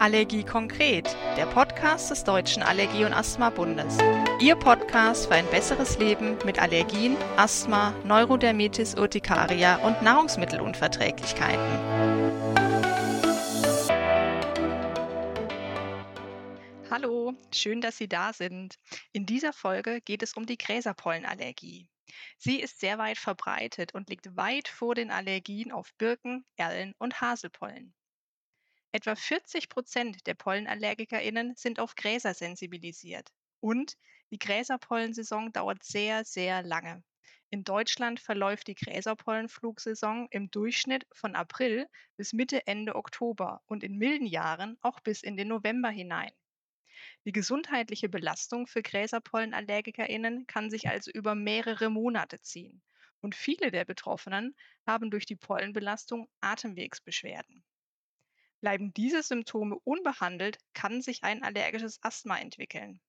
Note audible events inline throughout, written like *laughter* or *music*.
Allergie konkret, der Podcast des Deutschen Allergie- und Asthma-Bundes. Ihr Podcast für ein besseres Leben mit Allergien, Asthma, Neurodermitis Urtikaria und Nahrungsmittelunverträglichkeiten. Hallo, schön, dass Sie da sind. In dieser Folge geht es um die Gräserpollenallergie. Sie ist sehr weit verbreitet und liegt weit vor den Allergien auf Birken, Erlen und Haselpollen. Etwa 40 Prozent der PollenallergikerInnen sind auf Gräser sensibilisiert. Und die Gräserpollensaison dauert sehr, sehr lange. In Deutschland verläuft die Gräserpollenflugsaison im Durchschnitt von April bis Mitte, Ende Oktober und in milden Jahren auch bis in den November hinein. Die gesundheitliche Belastung für GräserpollenallergikerInnen kann sich also über mehrere Monate ziehen. Und viele der Betroffenen haben durch die Pollenbelastung Atemwegsbeschwerden. Bleiben diese Symptome unbehandelt, kann sich ein allergisches Asthma entwickeln.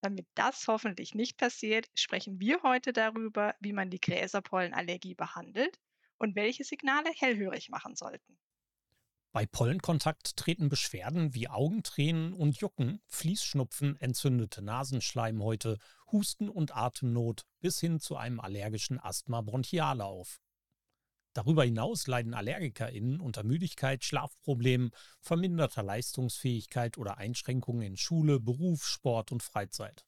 Damit das hoffentlich nicht passiert, sprechen wir heute darüber, wie man die Gräserpollenallergie behandelt und welche Signale hellhörig machen sollten. Bei Pollenkontakt treten Beschwerden wie Augentränen und Jucken, Fließschnupfen, entzündete Nasenschleimhäute, Husten und Atemnot bis hin zu einem allergischen Asthma bronchiale auf. Darüber hinaus leiden AllergikerInnen unter Müdigkeit, Schlafproblemen, verminderter Leistungsfähigkeit oder Einschränkungen in Schule, Beruf, Sport und Freizeit.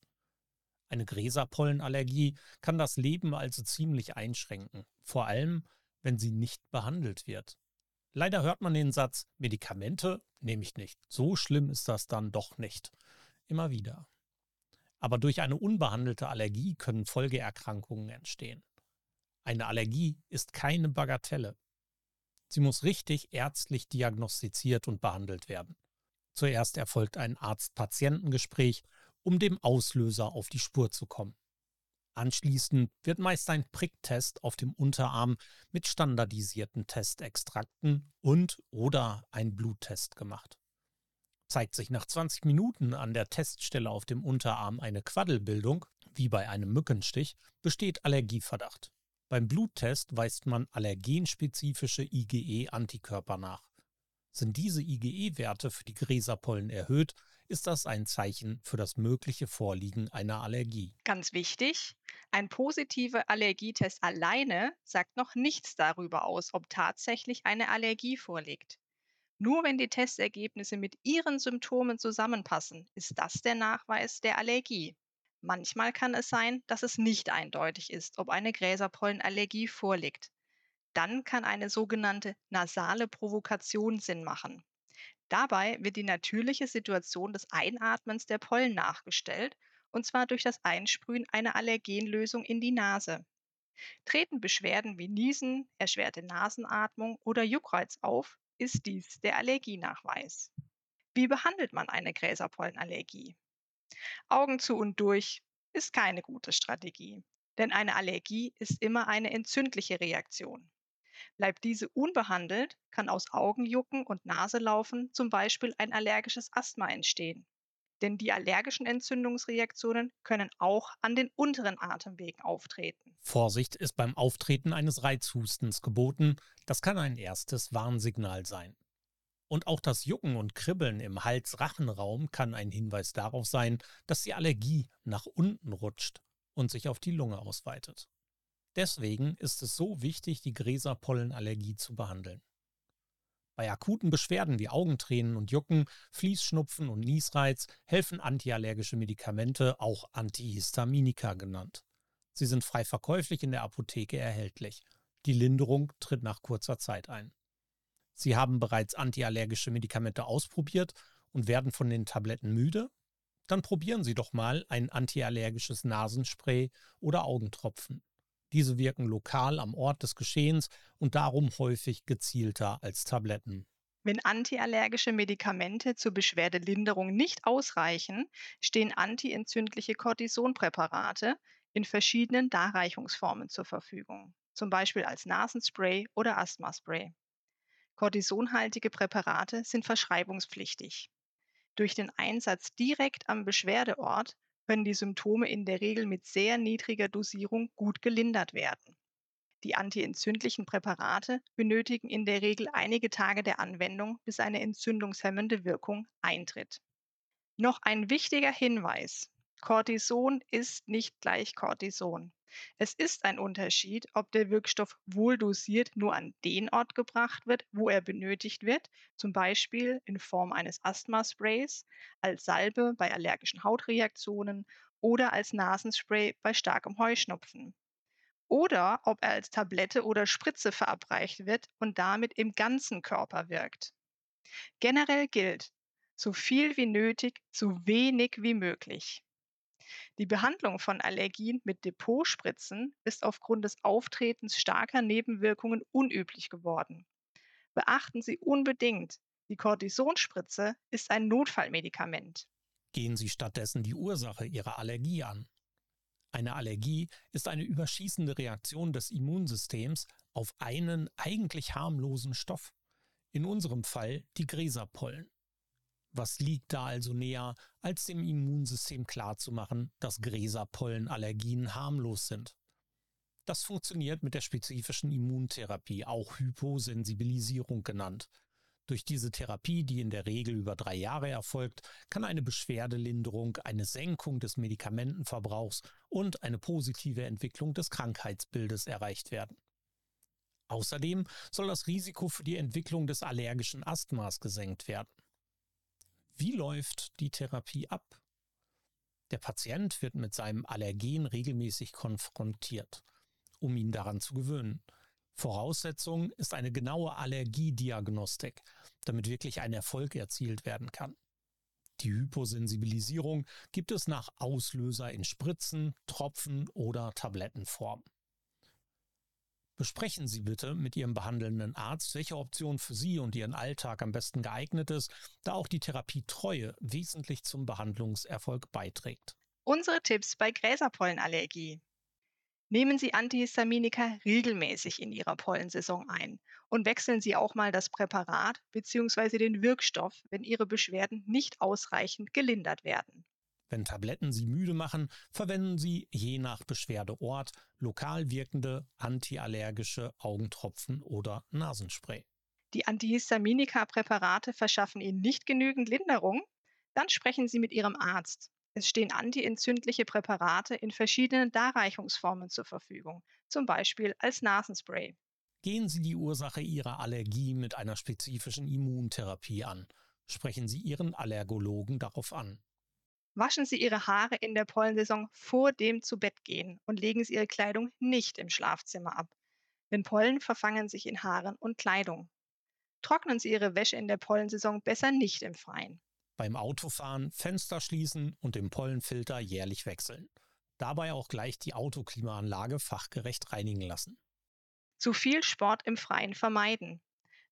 Eine Gräserpollenallergie kann das Leben also ziemlich einschränken, vor allem wenn sie nicht behandelt wird. Leider hört man den Satz, Medikamente nehme ich nicht. So schlimm ist das dann doch nicht. Immer wieder. Aber durch eine unbehandelte Allergie können Folgeerkrankungen entstehen. Eine Allergie ist keine Bagatelle. Sie muss richtig ärztlich diagnostiziert und behandelt werden. Zuerst erfolgt ein Arzt-Patientengespräch, um dem Auslöser auf die Spur zu kommen. Anschließend wird meist ein Pricktest auf dem Unterarm mit standardisierten Testextrakten und oder ein Bluttest gemacht. Zeigt sich nach 20 Minuten an der Teststelle auf dem Unterarm eine Quaddelbildung, wie bei einem Mückenstich, besteht Allergieverdacht. Beim Bluttest weist man allergenspezifische IgE-Antikörper nach. Sind diese IgE-Werte für die Gräserpollen erhöht, ist das ein Zeichen für das mögliche Vorliegen einer Allergie. Ganz wichtig, ein positiver Allergietest alleine sagt noch nichts darüber aus, ob tatsächlich eine Allergie vorliegt. Nur wenn die Testergebnisse mit Ihren Symptomen zusammenpassen, ist das der Nachweis der Allergie. Manchmal kann es sein, dass es nicht eindeutig ist, ob eine Gräserpollenallergie vorliegt. Dann kann eine sogenannte nasale Provokation Sinn machen. Dabei wird die natürliche Situation des Einatmens der Pollen nachgestellt, und zwar durch das Einsprühen einer Allergenlösung in die Nase. Treten Beschwerden wie Niesen, erschwerte Nasenatmung oder Juckreiz auf, ist dies der Allergienachweis. Wie behandelt man eine Gräserpollenallergie? Augen zu und durch ist keine gute Strategie, denn eine Allergie ist immer eine entzündliche Reaktion. Bleibt diese unbehandelt, kann aus Augenjucken und Naselaufen zum Beispiel ein allergisches Asthma entstehen. Denn die allergischen Entzündungsreaktionen können auch an den unteren Atemwegen auftreten. Vorsicht ist beim Auftreten eines Reizhustens geboten. Das kann ein erstes Warnsignal sein. Und auch das Jucken und Kribbeln im Hals-Rachenraum kann ein Hinweis darauf sein, dass die Allergie nach unten rutscht und sich auf die Lunge ausweitet. Deswegen ist es so wichtig, die Gräserpollenallergie zu behandeln. Bei akuten Beschwerden wie Augentränen und Jucken, Fließschnupfen und Niesreiz helfen antiallergische Medikamente, auch Antihistaminika genannt. Sie sind frei verkäuflich in der Apotheke erhältlich. Die Linderung tritt nach kurzer Zeit ein. Sie haben bereits antiallergische Medikamente ausprobiert und werden von den Tabletten müde? Dann probieren Sie doch mal ein antiallergisches Nasenspray oder Augentropfen. Diese wirken lokal am Ort des Geschehens und darum häufig gezielter als Tabletten. Wenn antiallergische Medikamente zur Beschwerdelinderung nicht ausreichen, stehen antientzündliche Cortisonpräparate in verschiedenen Darreichungsformen zur Verfügung, zum Beispiel als Nasenspray oder Asthmaspray. Cortisonhaltige Präparate sind verschreibungspflichtig. Durch den Einsatz direkt am Beschwerdeort können die Symptome in der Regel mit sehr niedriger Dosierung gut gelindert werden. Die antientzündlichen Präparate benötigen in der Regel einige Tage der Anwendung, bis eine entzündungshemmende Wirkung eintritt. Noch ein wichtiger Hinweis. Cortison ist nicht gleich Cortison. Es ist ein Unterschied, ob der Wirkstoff wohl dosiert nur an den Ort gebracht wird, wo er benötigt wird, zum Beispiel in Form eines Asthma-Sprays, als Salbe bei allergischen Hautreaktionen oder als Nasenspray bei starkem Heuschnupfen. Oder ob er als Tablette oder Spritze verabreicht wird und damit im ganzen Körper wirkt. Generell gilt, so viel wie nötig, so wenig wie möglich. Die Behandlung von Allergien mit Depotspritzen ist aufgrund des Auftretens starker Nebenwirkungen unüblich geworden. Beachten Sie unbedingt, die Cortisonspritze ist ein Notfallmedikament. Gehen Sie stattdessen die Ursache Ihrer Allergie an. Eine Allergie ist eine überschießende Reaktion des Immunsystems auf einen eigentlich harmlosen Stoff. In unserem Fall die Gräserpollen. Was liegt da also näher, als dem Immunsystem klarzumachen, dass Gräserpollenallergien harmlos sind? Das funktioniert mit der spezifischen Immuntherapie, auch Hyposensibilisierung genannt. Durch diese Therapie, die in der Regel über drei Jahre erfolgt, kann eine Beschwerdelinderung, eine Senkung des Medikamentenverbrauchs und eine positive Entwicklung des Krankheitsbildes erreicht werden. Außerdem soll das Risiko für die Entwicklung des allergischen Asthmas gesenkt werden. Wie läuft die Therapie ab? Der Patient wird mit seinem Allergen regelmäßig konfrontiert, um ihn daran zu gewöhnen. Voraussetzung ist eine genaue Allergiediagnostik, damit wirklich ein Erfolg erzielt werden kann. Die Hyposensibilisierung gibt es nach Auslöser in Spritzen, Tropfen oder Tablettenform. Besprechen Sie bitte mit Ihrem behandelnden Arzt, welche Option für Sie und Ihren Alltag am besten geeignet ist, da auch die Therapietreue wesentlich zum Behandlungserfolg beiträgt. Unsere Tipps bei Gräserpollenallergie. Nehmen Sie Antihistaminika regelmäßig in Ihrer Pollensaison ein und wechseln Sie auch mal das Präparat bzw. den Wirkstoff, wenn Ihre Beschwerden nicht ausreichend gelindert werden. Wenn Tabletten Sie müde machen, verwenden Sie je nach Beschwerdeort lokal wirkende antiallergische Augentropfen oder Nasenspray. Die Antihistaminika-Präparate verschaffen Ihnen nicht genügend Linderung? Dann sprechen Sie mit Ihrem Arzt. Es stehen antientzündliche Präparate in verschiedenen Darreichungsformen zur Verfügung, zum Beispiel als Nasenspray. Gehen Sie die Ursache Ihrer Allergie mit einer spezifischen Immuntherapie an. Sprechen Sie Ihren Allergologen darauf an. Waschen Sie Ihre Haare in der Pollensaison vor dem Zubettgehen und legen Sie Ihre Kleidung nicht im Schlafzimmer ab, denn Pollen verfangen sich in Haaren und Kleidung. Trocknen Sie Ihre Wäsche in der Pollensaison besser nicht im Freien. Beim Autofahren Fenster schließen und den Pollenfilter jährlich wechseln. Dabei auch gleich die Autoklimaanlage fachgerecht reinigen lassen. Zu viel Sport im Freien vermeiden.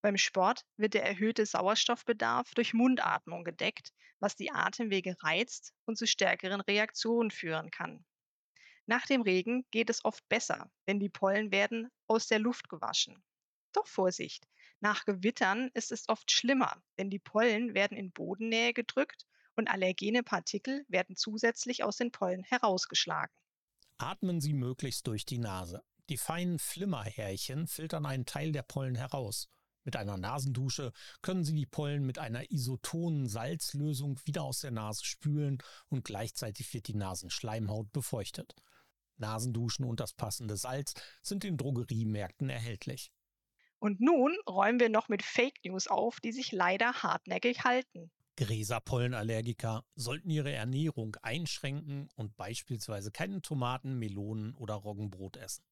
Beim Sport wird der erhöhte Sauerstoffbedarf durch Mundatmung gedeckt, was die Atemwege reizt und zu stärkeren Reaktionen führen kann. Nach dem Regen geht es oft besser, denn die Pollen werden aus der Luft gewaschen. Doch Vorsicht, nach Gewittern ist es oft schlimmer, denn die Pollen werden in Bodennähe gedrückt und allergene Partikel werden zusätzlich aus den Pollen herausgeschlagen. Atmen Sie möglichst durch die Nase. Die feinen Flimmerhärchen filtern einen Teil der Pollen heraus. Mit einer Nasendusche können Sie die Pollen mit einer isotonen Salzlösung wieder aus der Nase spülen und gleichzeitig wird die Nasenschleimhaut befeuchtet. Nasenduschen und das passende Salz sind in Drogeriemärkten erhältlich. Und nun räumen wir noch mit Fake News auf, die sich leider hartnäckig halten. Gräserpollenallergiker sollten ihre Ernährung einschränken und beispielsweise keine Tomaten, Melonen oder Roggenbrot essen.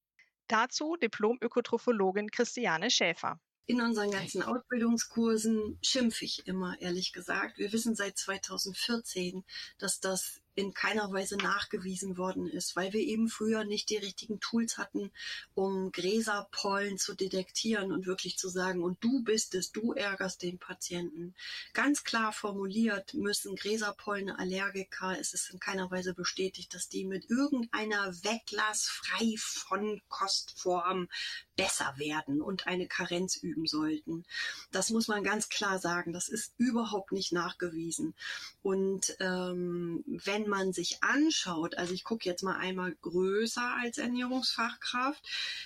Dazu Diplom-Ökotrophologin Christiane Schäfer. In unseren ganzen Ausbildungskursen schimpfe ich immer, ehrlich gesagt. Wir wissen seit 2014, dass das in keiner Weise nachgewiesen worden ist, weil wir eben früher nicht die richtigen Tools hatten, um Gräserpollen zu detektieren und wirklich zu sagen, und du bist es, du ärgerst den Patienten. Ganz klar formuliert müssen Gräserpollenallergiker, es ist in keiner Weise bestätigt, dass die mit irgendeiner Weglass frei von Kostform besser werden und eine Karenz üben sollten. Das muss man ganz klar sagen. Das ist überhaupt nicht nachgewiesen. Und ähm, wenn wenn man sich anschaut, also ich gucke jetzt mal einmal größer als Ernährungsfachkraft,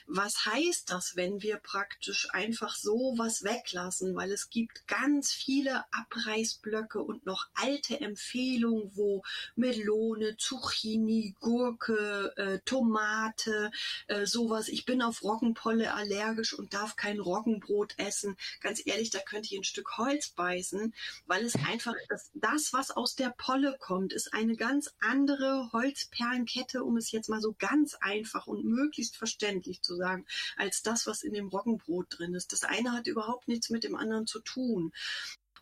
was heißt das, wenn wir praktisch einfach so was weglassen, weil es gibt ganz viele Abreißblöcke und noch alte Empfehlungen, wo Melone, Zucchini, Gurke, äh, Tomate, äh, sowas. Ich bin auf Roggenpolle allergisch und darf kein Roggenbrot essen. Ganz ehrlich, da könnte ich ein Stück Holz beißen, weil es *laughs* einfach das, das was aus der Polle kommt, ist eine ganz andere Holzperlenkette, um es jetzt mal so ganz einfach und möglichst verständlich zu sagen, als das, was in dem Roggenbrot drin ist. Das eine hat überhaupt nichts mit dem anderen zu tun.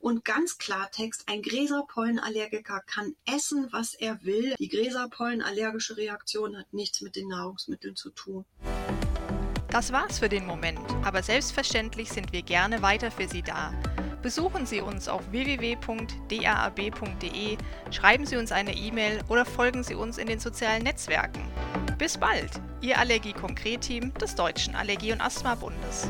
Und ganz Klartext, ein Gräserpollenallergiker kann essen, was er will. Die Gräserpollenallergische Reaktion hat nichts mit den Nahrungsmitteln zu tun. Das war's für den Moment, aber selbstverständlich sind wir gerne weiter für Sie da. Besuchen Sie uns auf www.daab.de, schreiben Sie uns eine E-Mail oder folgen Sie uns in den sozialen Netzwerken. Bis bald, Ihr Allergie-Konkret-Team des Deutschen Allergie- und Asthma-Bundes.